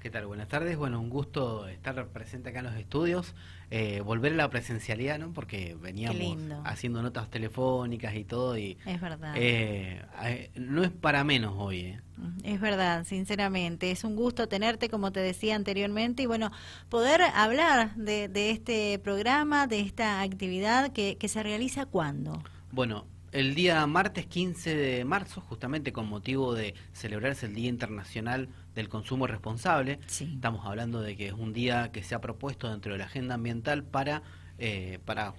¿Qué tal? Buenas tardes. Bueno, un gusto estar presente acá en los estudios, eh, volver a la presencialidad, ¿no? Porque veníamos haciendo notas telefónicas y todo y... Es verdad. Eh, eh, no es para menos hoy, ¿eh? Es verdad, sinceramente. Es un gusto tenerte, como te decía anteriormente, y bueno, poder hablar de, este programa, de esta actividad que, que se realiza cuándo. Bueno, el día martes 15 de marzo, justamente con motivo de celebrarse el Día Internacional del Consumo Responsable, estamos hablando de que es un día que se ha propuesto dentro de la agenda ambiental para, eh, para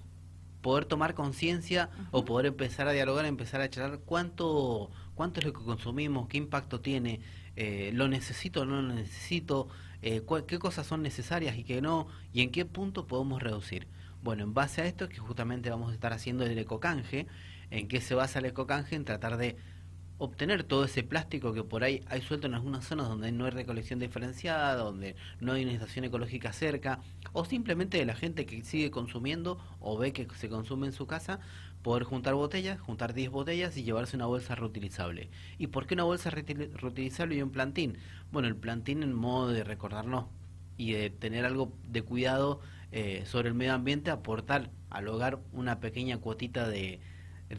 poder tomar conciencia o poder empezar a dialogar, empezar a charlar cuánto, cuánto es lo que consumimos, qué impacto tiene, eh, lo necesito o no lo necesito, eh, qué cosas son necesarias y qué no, y en qué punto podemos reducir. Bueno, en base a esto es que justamente vamos a estar haciendo el ecocanje, en qué se basa el ecocanje, en tratar de obtener todo ese plástico que por ahí hay suelto en algunas zonas donde no hay recolección diferenciada, donde no hay una estación ecológica cerca, o simplemente de la gente que sigue consumiendo o ve que se consume en su casa, poder juntar botellas, juntar 10 botellas y llevarse una bolsa reutilizable. ¿Y por qué una bolsa reutilizable y un plantín? Bueno, el plantín en modo de recordarnos y de tener algo de cuidado eh, sobre el medio ambiente, aportar al hogar una pequeña cuotita de,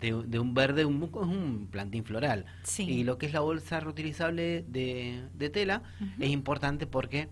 de, un verde, un, un plantín floral. Y lo que es la bolsa reutilizable de, de tela es importante porque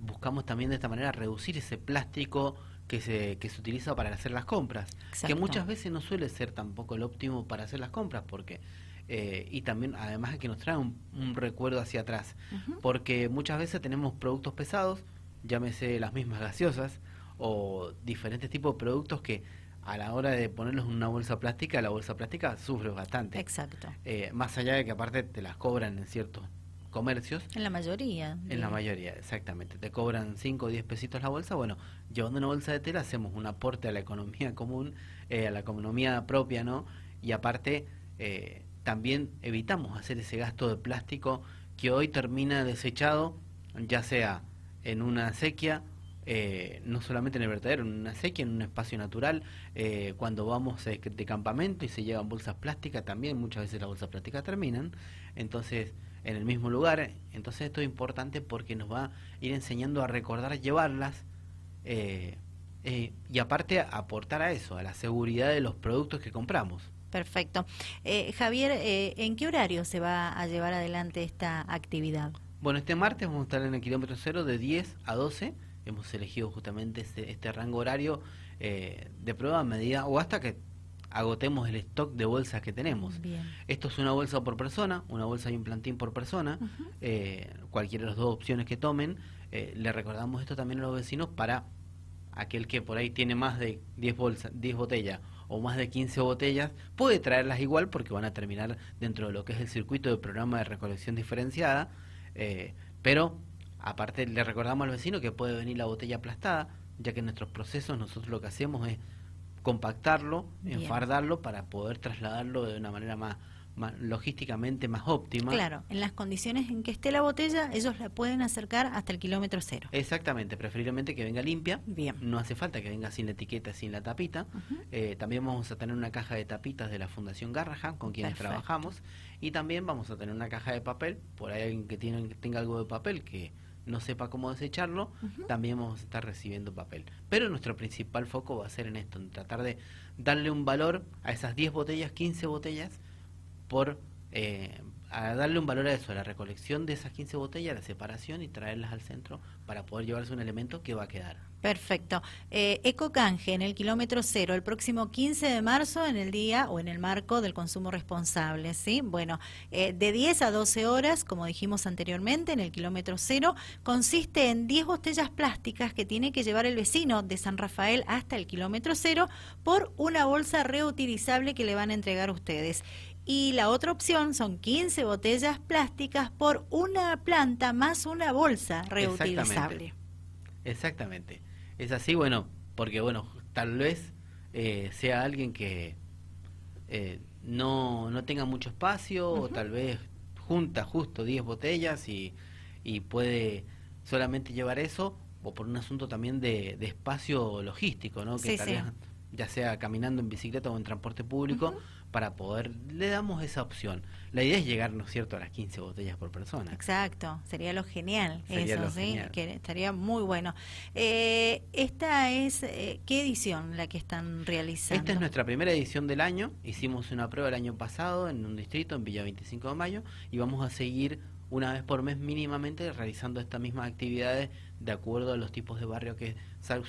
buscamos también de esta manera reducir ese plástico que se, que se utiliza para hacer las compras, que muchas veces no suele ser tampoco el óptimo para hacer las compras, porque eh, y también además de que nos trae un, recuerdo hacia atrás, porque muchas veces tenemos productos pesados, llámese las mismas gaseosas o diferentes tipos de productos que a la hora de ponerlos en una bolsa plástica, la bolsa plástica sufre bastante. Exacto. Eh, más allá de que aparte te las cobran en ciertos comercios. En la mayoría. En la mayoría, exactamente. Te cobran 5 o 10 pesitos la bolsa. Bueno, llevando una bolsa de tela hacemos un aporte a la economía común, eh, a la economía propia, ¿no? Y aparte, eh, también evitamos hacer ese gasto de plástico que hoy termina desechado, ya sea en una sequía eh, no solamente en el vertedero, en una sequía, en un espacio natural, eh, cuando vamos de, campamento y se llevan bolsas plásticas, también muchas veces las bolsas plásticas terminan, entonces en el mismo lugar, entonces esto es importante porque nos va a ir enseñando a recordar llevarlas eh, y aparte aportar a eso, a la seguridad de los productos que compramos. Perfecto. Javier, ¿en qué horario se va a llevar adelante esta actividad? Bueno, este martes vamos a estar en el kilómetro cero de 10 a 12 hemos elegido justamente este, este rango horario eh, de prueba a medida o hasta que agotemos el stock de bolsas que tenemos. Esto es una bolsa por persona, una bolsa y un plantín por persona, eh, cualquiera de las dos opciones que tomen. Eh, le recordamos esto también a los vecinos para aquel que por ahí tiene más de 10 bolsas, 10 botellas o más de 15 botellas, puede traerlas igual porque van a terminar dentro de lo que es el circuito de programa de recolección diferenciada, pero Aparte, le recordamos al vecino que puede venir la botella aplastada, ya que en nuestros procesos nosotros lo que hacemos es compactarlo, enfardarlo para poder trasladarlo de una manera más, logísticamente más óptima. Claro, en las condiciones en que esté la botella, ellos la pueden acercar hasta el kilómetro cero. Exactamente, preferiblemente que venga limpia. Bien. No hace falta que venga sin la etiqueta, sin la tapita. Eh, también vamos a tener una caja de tapitas de la Fundación Garrahan con quienes trabajamos. Y también vamos a tener una caja de papel, por ahí alguien que, tiene, que tenga algo de papel que no sepa cómo desecharlo, también vamos a estar recibiendo papel. Pero nuestro principal foco va a ser en esto, en tratar de darle un valor a esas 10 botellas, 15 botellas, por eh, a darle un valor a eso, a la recolección de esas 15 botellas, la separación y traerlas al centro para poder llevarse un elemento que va a quedar. Perfecto. Eh, Ecocanje en el kilómetro cero, el próximo 15 de marzo en el día o en el marco del consumo responsable, ¿sí? Bueno, eh, de 10 a 12 horas, como dijimos anteriormente, en el kilómetro cero, consiste en 10 botellas plásticas que tiene que llevar el vecino de San Rafael hasta el kilómetro cero por una bolsa reutilizable que le van a entregar ustedes. Y la otra opción son 15 botellas plásticas por una planta más una bolsa reutilizable. Exactamente. Es así, bueno, porque bueno, tal vez eh, sea alguien que eh, no, no tenga mucho espacio o tal vez junta justo 10 botellas y, y puede solamente llevar eso o por un asunto también de, espacio logístico, ¿no? Que tal Vez, ya sea caminando en bicicleta o en transporte público, para poder, le damos esa opción. La idea es llegar, ¿no es cierto?, a las 15 botellas por persona. Exacto, sería lo genial eso, ¿sí? Que estaría muy bueno. Eh, esta es, eh, ¿qué edición la que están realizando? Esta es nuestra primera edición del año, hicimos una prueba el año pasado en un distrito, en Villa 25 de Mayo, y vamos a seguir una vez por mes mínimamente realizando estas mismas actividades de acuerdo a los tipos de barrio que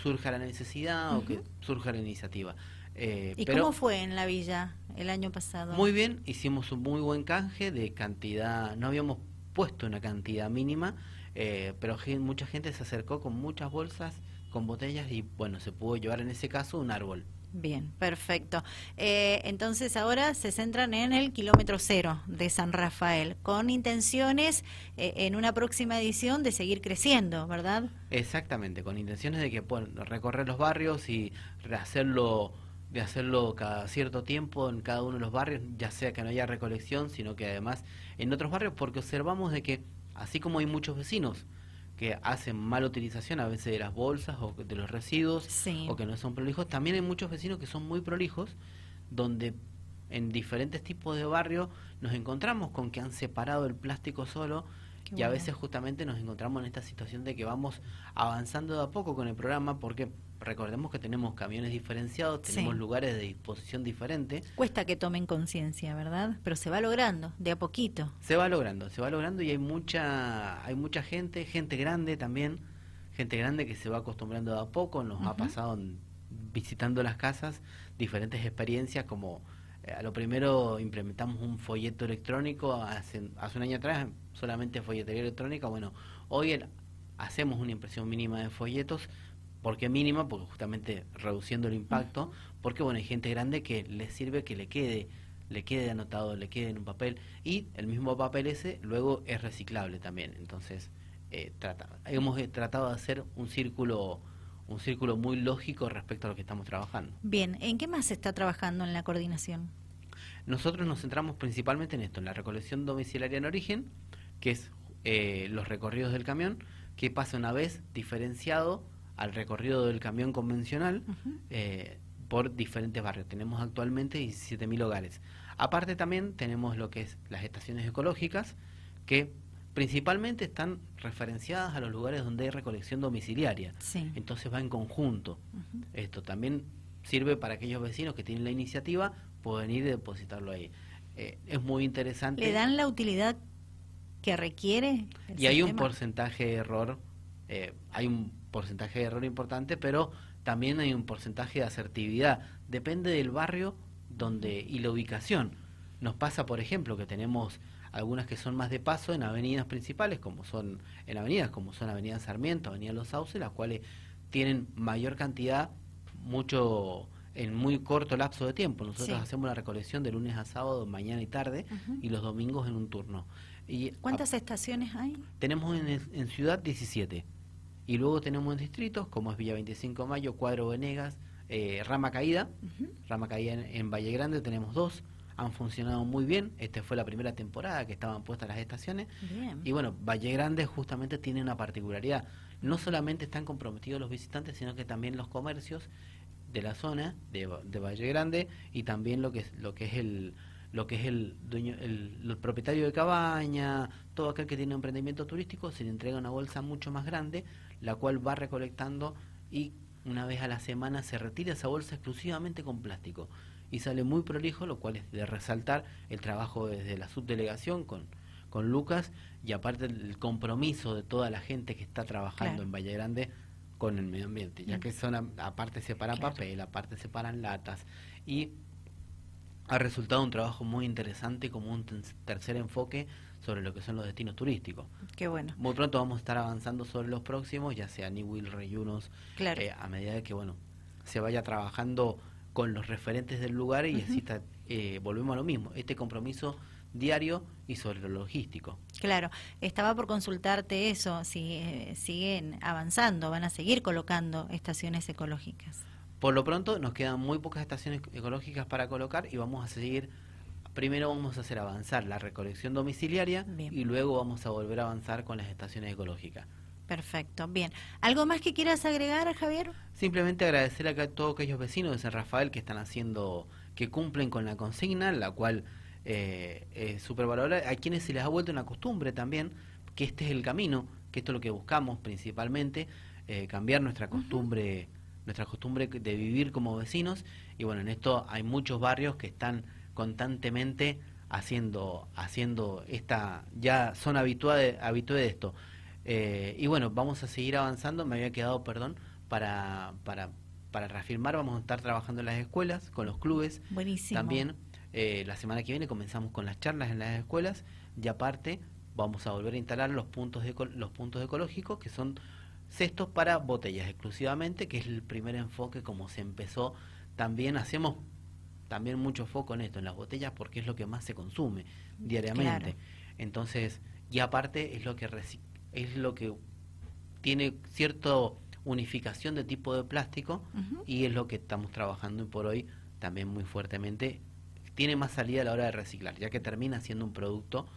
surja la necesidad o que surja la iniciativa. Eh, ¿Y cómo fue en la villa el año pasado? Muy bien, hicimos un muy buen canje de cantidad, no habíamos puesto una cantidad mínima, eh, pero mucha gente se acercó con muchas bolsas, con botellas y bueno, se pudo llevar en ese caso un árbol. Bien, perfecto. Eh, entonces ahora se centran en el kilómetro cero de San Rafael, con intenciones en una próxima edición de seguir creciendo, ¿verdad? Exactamente, con intenciones de que puedan recorrer los barrios y hacerlo de hacerlo cada cierto tiempo en cada uno de los barrios, ya sea que no haya recolección, sino que además en otros barrios, porque observamos de que así como hay muchos vecinos que hacen mala utilización a veces de las bolsas o de los residuos o que no son prolijos, también hay muchos vecinos que son muy prolijos, donde en diferentes tipos de barrios nos encontramos con que han separado el plástico solo y a veces justamente nos encontramos en esta situación de que vamos avanzando de a poco con el programa porque recordemos que tenemos camiones diferenciados, tenemos lugares de disposición diferentes. Cuesta que tomen conciencia, ¿verdad? Pero se va logrando, de a poquito. Se va logrando, se va logrando y hay mucha, hay mucha gente, gente grande también, gente grande que se va acostumbrando de a poco, nos ha pasado visitando las casas diferentes experiencias como a lo primero implementamos un folleto electrónico. Hace, hace un año atrás solamente folletería electrónica. Bueno hoy hacemos una impresión mínima de folletos. ¿Por qué mínima? Porque justamente reduciendo el impacto, porque bueno, hay gente grande que le sirve que le quede, le quede anotado, le quede en un papel, y el mismo papel ese luego es reciclable también. Entonces, eh, trata, hemos eh, tratado de hacer un círculo un círculo muy lógico respecto a lo que estamos trabajando. Bien, ¿en qué más se está trabajando en la coordinación? Nosotros nos centramos principalmente en esto, en la recolección domiciliaria en origen, que es eh, los recorridos del camión, que pasa una vez diferenciado al recorrido del camión convencional eh, por diferentes barrios. Tenemos actualmente 17.000 hogares. Aparte también tenemos lo que es las estaciones ecológicas, que principalmente están referenciadas a los lugares donde hay recolección domiciliaria. Entonces va en conjunto. Esto también sirve para aquellos vecinos que tienen la iniciativa, pueden ir y depositarlo ahí. Eh, es muy interesante. ¿Le dan la utilidad que requiere? y hay un porcentaje de error, eh, hay un porcentaje de error importante, pero también hay un porcentaje de asertividad. Depende del barrio donde y la ubicación. Nos pasa, por ejemplo, que tenemos algunas que son más de paso en avenidas principales, como son en avenidas como son Avenida Sarmiento, Avenida Los Sauces, las cuales tienen mayor cantidad, mucho en muy corto lapso de tiempo. Nosotros hacemos la recolección de lunes a sábado, mañana y tarde, y los domingos en un turno. Y ¿Cuántas estaciones hay? Tenemos en, en Ciudad 17. Y luego tenemos distritos como es Villa 25 de Mayo, Cuadro Venegas, eh, Rama Caída. Rama Caída en, Valle Grande tenemos dos. Han funcionado muy bien. Esta fue la primera temporada que estaban puestas las estaciones. Y bueno, Valle Grande justamente tiene una particularidad. No solamente están comprometidos los visitantes, sino que también los comercios de la zona de, de Valle Grande y también lo que es, lo que es el lo que es el dueño, el, propietario de cabaña, todo aquel que tiene un emprendimiento turístico, se le entrega una bolsa mucho más grande, la cual va recolectando y una vez a la semana se retira esa bolsa exclusivamente con plástico y sale muy prolijo, lo cual es de resaltar el trabajo desde la subdelegación con, con Lucas y aparte el compromiso de toda la gente que está trabajando en Valle Grande con el medio ambiente, ya mm. que son aparte separan papel, aparte separan latas y ha resultado un trabajo muy interesante como un tercer enfoque sobre lo que son los destinos turísticos. Qué bueno. Muy pronto vamos a estar avanzando sobre los próximos, ya sea New Will Reyunos, eh, a medida de que bueno se vaya trabajando con los referentes del lugar y así eh, volvemos a lo mismo, este compromiso diario y sobre lo logístico. Claro, estaba por consultarte eso, si eh, siguen avanzando, van a seguir colocando estaciones ecológicas. Por lo pronto nos quedan muy pocas estaciones ecológicas para colocar y vamos a seguir, primero vamos a hacer avanzar la recolección domiciliaria y luego vamos a volver a avanzar con las estaciones ecológicas. Perfecto, bien. ¿Algo más que quieras agregar, Javier? Simplemente agradecer a todos aquellos vecinos de San Rafael que están haciendo que cumplen con la consigna, la cual eh, es súper valorada, a quienes se les ha vuelto una costumbre también, que este es el camino, que esto es lo que buscamos principalmente, eh, cambiar nuestra costumbre, nuestra costumbre de vivir como vecinos, y bueno, en esto hay muchos barrios que están constantemente haciendo, haciendo esta, ya son habituados de esto. Eh, y bueno, vamos a seguir avanzando, me había quedado, perdón, para, para, para reafirmar, vamos a estar trabajando en las escuelas, con los clubes. Buenísimo. También eh, la semana que viene comenzamos con las charlas en las escuelas y aparte vamos a volver a instalar los puntos, de, los puntos ecológicos que son cestos para botellas exclusivamente, que es el primer enfoque como se empezó. También hacemos también mucho foco en esto, en las botellas, porque es lo que más se consume diariamente. Entonces, y aparte es lo que es lo que tiene cierta unificación de tipo de plástico y es lo que estamos trabajando por hoy también muy fuertemente. Tiene más salida a la hora de reciclar, ya que termina siendo un producto,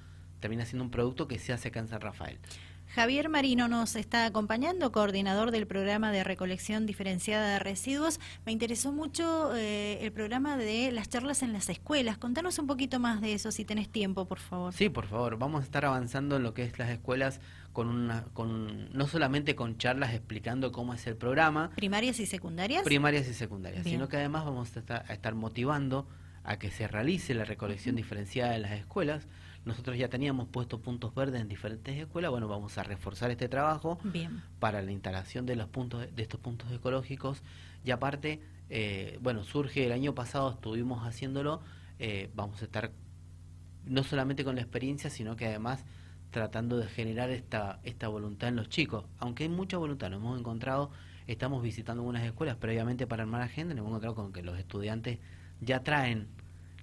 termina siendo un producto que se hace acá en San Rafael. Javier Marino nos está acompañando, coordinador del programa de recolección diferenciada de residuos. Me interesó mucho eh, el programa de las charlas en las escuelas. Contanos un poquito más de eso, si tenés tiempo, por favor. Sí, por favor. Vamos a estar avanzando en lo que es las escuelas con una, con no solamente con charlas explicando cómo es el programa. Primarias y secundarias. Primarias y secundarias, sino que además vamos a estar, a estar motivando a que se realice la recolección diferenciada en las escuelas nosotros ya teníamos puesto puntos verdes en diferentes escuelas. Bueno, vamos a reforzar este trabajo para la instalación de los puntos de estos puntos ecológicos. Y aparte, eh, bueno, surge el año pasado, estuvimos haciéndolo. Eh, vamos a estar no solamente con la experiencia, sino que además tratando de generar esta, esta voluntad en los chicos. Aunque hay mucha voluntad, nos hemos encontrado, estamos visitando algunas escuelas previamente para armar agenda, nos hemos encontrado con que los estudiantes ya traen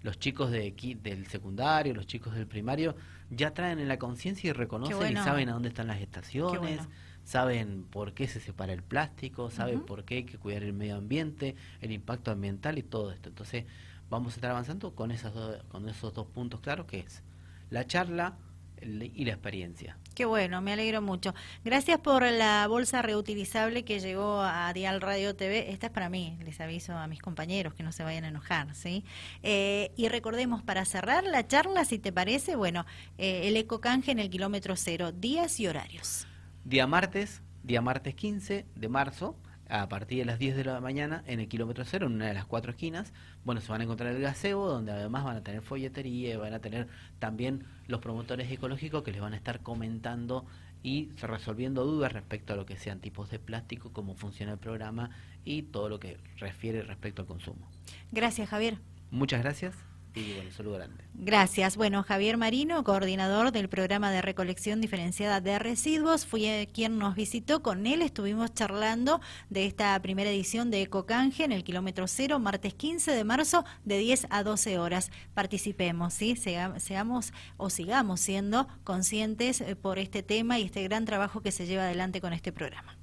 los chicos de, del secundario, los chicos del primario, ya traen en la conciencia y reconocen y saben a dónde están las estaciones, saben por qué se separa el plástico, saben por qué hay que cuidar el medio ambiente, el impacto ambiental y todo esto. Entonces, vamos a estar avanzando con, esas con esos dos puntos claros, que es la charla, y la experiencia. Qué bueno, me alegro mucho. Gracias por la bolsa reutilizable que llegó a Dial Radio TV. Esta es para mí, les aviso a mis compañeros que no se vayan a enojar, ¿sí? Eh, y recordemos, para cerrar la charla, si te parece, bueno, eh, el ecocanje en el kilómetro cero, días y horarios. Día martes, día martes 15 de marzo, a partir de las 10 de la mañana en el kilómetro cero, en una de las cuatro esquinas. Bueno, se van a encontrar el gaseo, donde además van a tener folletería, van a tener también los promotores ecológicos que les van a estar comentando y resolviendo dudas respecto a lo que sean tipos de plástico, cómo funciona el programa y todo lo que refiere respecto al consumo. Gracias, Javier. Muchas gracias y bueno, saludo grande. Gracias. Bueno, Javier Marino, coordinador del programa de recolección diferenciada de residuos, fue quien nos visitó. Con él estuvimos charlando de esta primera edición de Ecocanje en el kilómetro cero, martes 15 de marzo, de 10 a 12 horas. Participemos, ¿sí? seamos o sigamos siendo conscientes eh, por este tema y este gran trabajo que se lleva adelante con este programa.